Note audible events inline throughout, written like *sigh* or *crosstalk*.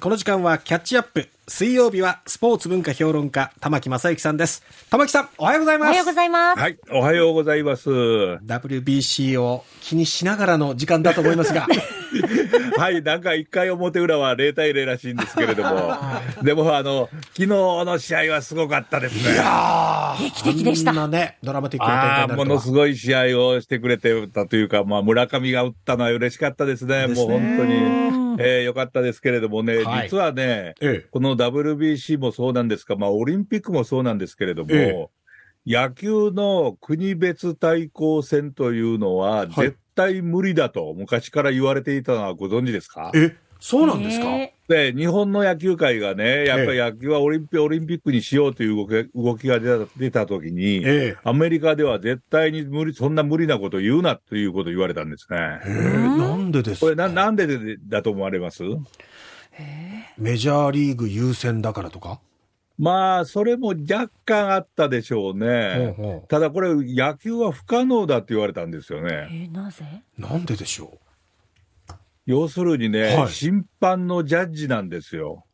この時間はキャッチアップ。水曜日はスポーツ文化評論家、玉木正之さんです。玉木さん、おはようございます。おはようございます。はい、おはようございます。WBC を気にしながらの時間だと思いますが。*laughs* はい、なんか一回表裏は0対0らしいんですけれども、*laughs* でもあの、昨日の試合はすごかったですね。劇的でした。こんなね、ドラマティックな展ものすごい試合をしてくれてたというか、まあ、村上が打ったのは嬉しかったですね。ですね。もう本当に、えー、よかったですけれどもね、はい。実はね、ええ。この WBC もそうなんですが、まあ、オリンピックもそうなんですけれども、え野球の国別対抗戦というのは、い。絶対無理だと昔から言われていたのはご存知ですか？え、そうなんですか、えで、日本の野球界がね、やっぱり野球はオリンピオリンピックにしようという動き動きが出た出たときに、ええ。アメリカでは絶対に無理、そんな無理なこと言うなということを言われたんですね。えーなんでですか？これな、なんででだと思われます？メジャーリーグ優先だからとか？まあ、それも若干あったでしょうね。ほうほただこれ、野球は不可能だって言われたんですよえね。ーなぜ？うなんででしょ要するにね、はい審判のジャッジなんですよ。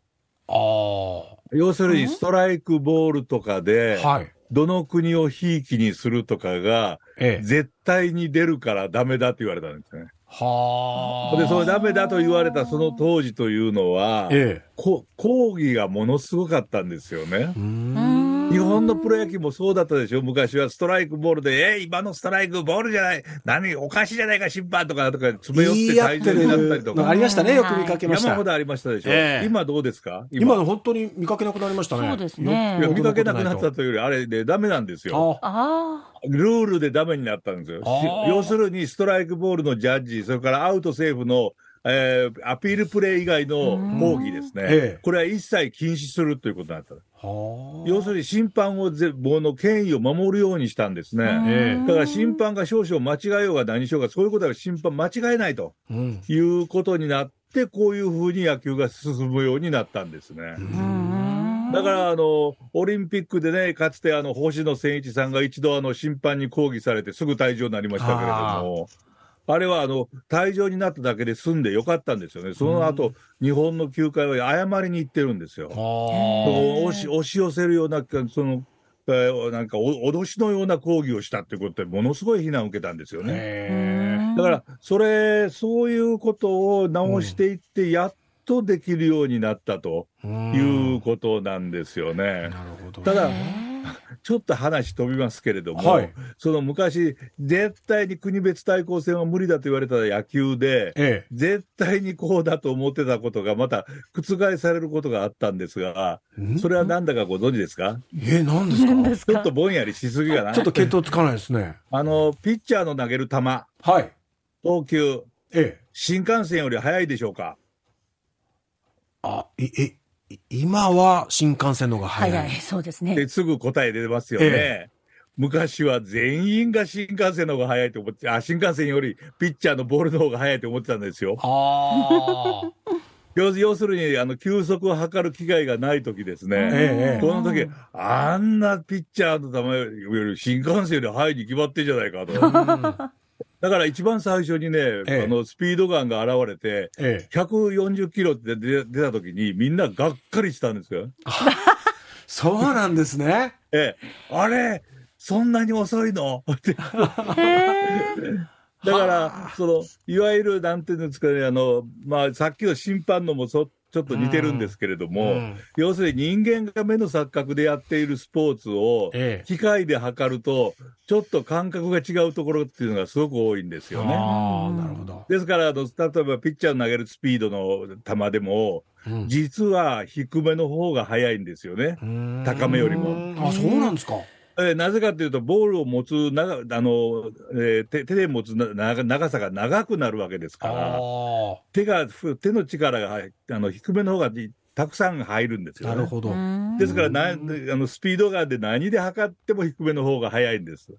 うあ要するにストライクボールとかで、あ。はい。どの国をひいきにするとかが、ええ。絶対に出るからダメだって言われたんですね。はあ。で、それダメだと言われたその当時というのは、ええ。こ抗議がものすごかったんですよね。うーん。日本のプロ野球もそうだったでしょ昔はストライクボールで、え今のストライクボールじゃない、何、おかしいじゃないか、審判とか、とか、詰め寄って退場になったりとかあり、ましたね。よく見かけました。山ほどありましたでしょ、ええ今どうですか？今の本当に見かけなくなりましたね。そうですねよいや見かけなくなったとというより、あれでダメなんですよ。ああルールでダメになったんですよ。要するにストライクボールのジャッジ、それからアウトセーフの、えーアピールプレー以外の抗議ですねええ。これは一切禁止するということになった。要するに審判をぜ、もの権威を守るようにしたんですね。ええだから審判が少々間違えようが何しようが、そういうことは審判間違えないとうん。いうことになって、こういうふうに野球が進むようになったんですね。だから、あの、オリンピックでね、かつてあの、星野千一さんが一度あの、審判に抗議されてすぐ退場になりましたけれども、あれはあの、退場になっただけで済んでよかったんですよね。その後、日本の球界は謝りに行ってるんですよ。押し押し寄せるような、その、えーなんかお、脅しのような抗議をしたってことで、ものすごい非難を受けたんですよね。へだから、それ、そういうことを直していって、やっとできるようになったとえ。いうことなんですよね。なるほど。ただ、ちょっと話飛びますけれども、はいその昔、絶対に国別対抗戦は無理だと言われた野球で、ええ。絶対にこうだと思ってたことがまた覆されることがあったんですが、ん？それはなんだかご存知ですか？え、何ですか何ですか？*laughs* ちょっとぼんやりしすぎかな。ちょっと見当つかないですね。あの、ピッチャーの投げる球、はい。投球、ええ。新幹線より速いでしょうか？あ、い、え、い今は新幹線の方が早い。早い、そうですね。ですぐ答え出ますよね。え昔は全員が新幹線の方が速いと思って、あ、新幹線よりピッチャーのボールの方が速いと思ってたんですよ。*laughs* ああ。要要するに、あの、球速を測る機会がない時ですね。ええこの時、あんなピッチャーの球より新幹線より速いに決まってんじゃないかと。うんだから一番最初にね、ええあの、スピードガンが現れて、ええ。140キロって出出た時にみんながっかりしたんですよ。そうなんですね。*laughs* ええ、あれそんなに遅いの？って。だから、その、いわゆる、なんていうんですかね、あの、まあ、さっきの審判のもそ、ちょっと似てるんですけれども、うん要するに人間が目の錯覚でやっているスポーツを、ええ。機械で測ると、ちょっと感覚が違うところっていうのがすごく多いんですよね。ああ、なるほど。ですからあの、例えばピッチャーの投げるスピードの球でも、うん実は低めの方が速いんですよね。うん高めよりもあ、そうなんですか。えーなぜかというと、ボールを持つ長あの、えー手手で持つな長長さが長くなるわけですから、あ手がふ手の力が入あの低めの方がたくさん入るんですあ、よ、ね。なるほど。うですからな、あのスピードガンで何で測っても低めの方が速いんです。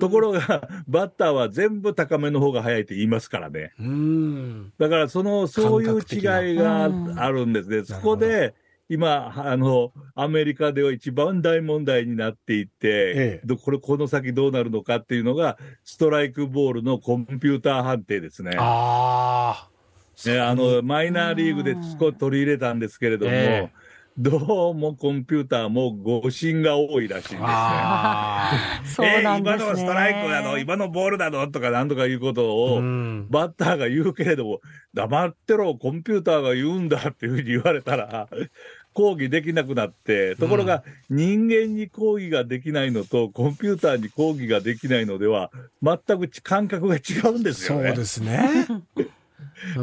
ところが、*laughs* バッターは全部高めの方が速いって言いますからね。うん。だから、その、そういう違いがあるんですね。そこで、今、あの、アメリカでは一番大問題になっていって、ええ。どこれ、この先どうなるのかっていうのが、ストライクボールのコンピューター判定ですね。ああ、ね、あの、マイナーリーグで少し取り入れたんですけれども、ええ。どうもコンピューターも誤信が多いらしいんですね。あそうなんですね。えー今のストライクなの、今のボールなの？とかなんとかいうことーを、うん。バッターが言うけれども、黙ってろ、コンピューターが言うんだっていうふうに言われたら、抗議できなくなって、ところが、人間に抗議ができないのと、コンピューターに抗議ができないのでは、全く感覚が違うんですよね。そうですね。*laughs*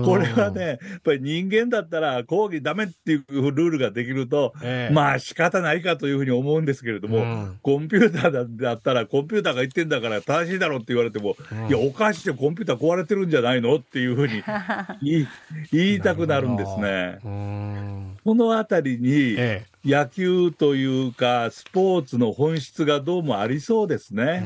これはね、やっぱり人間だったら抗議ダメっていうルールができると、ええ。まあ仕方ないかというふうに思うんですけれども、うん。コンピューターだだったら、コンピューターが言ってんだから正しいだろうって言われても、うん。いや、おかしいよ、コンピューター壊れてるんじゃないのっていうふうに *laughs* 言いたくなるんですね。うん。このあたりに、え野球というか、スポーツの本質がどうもありそうですえ。ね。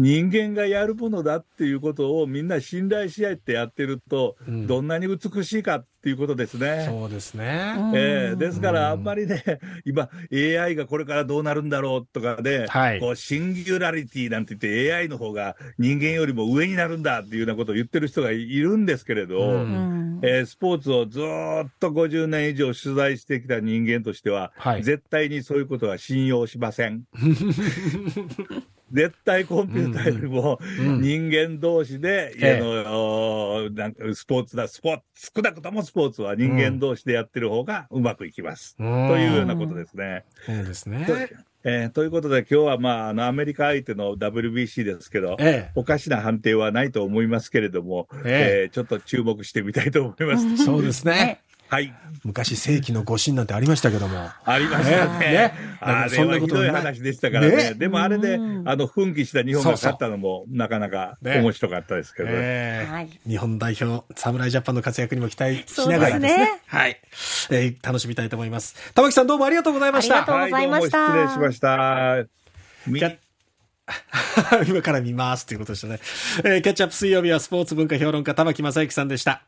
うん人間がやるものだっていうことをみんな信頼し合ってやってると、うん。どんなに美しいかっていうことですね。そうですね。うんええ。ですから、あんまりね、*laughs* 今、AI がこれからどうなるんだろうとかで、はい。こうシンギュラリティなんて言って AI の方が人間よりも上になるんだっていうようなことを言ってる人がいるんですけれど、うん。うん。えースポーツをずーっと50年以上取材してきた人間としては、はい。絶対にそういうことは信用しません。*laughs* 絶対コンピューターよりもうん人間同士で、ええあのおなんかスポーツだ、スポーツ、少なくともスポーツは人間同士でやってる方がうまくいきます。とというようなことですね。そうですね。えーということで、今日は、まあ、あのアメリカ相手の WBC ですけど、えおかしな判定はないと思いますけれども、えええーちょっと注目してみたいと思います。え。そうですね。はい。昔世紀の誤信なんてありましたけども。ありましたね。ねねあそんなれはひどい話でしたからね。ねでもあれで、うんあの、奮起した日本が勝ったのも、なかなかね面白かったですけどね。ええはい日本代表、侍ジャパンの活躍にも期待しながらですね。すねはい、えー楽しみたいと思います。玉木さんどうもありがとうございました。ありがとうございましたはい、失礼しました。*laughs* 今から見ますということでしたね。えーキャッチアップ水曜日はスポーツ文化評論家玉木正之さんでした。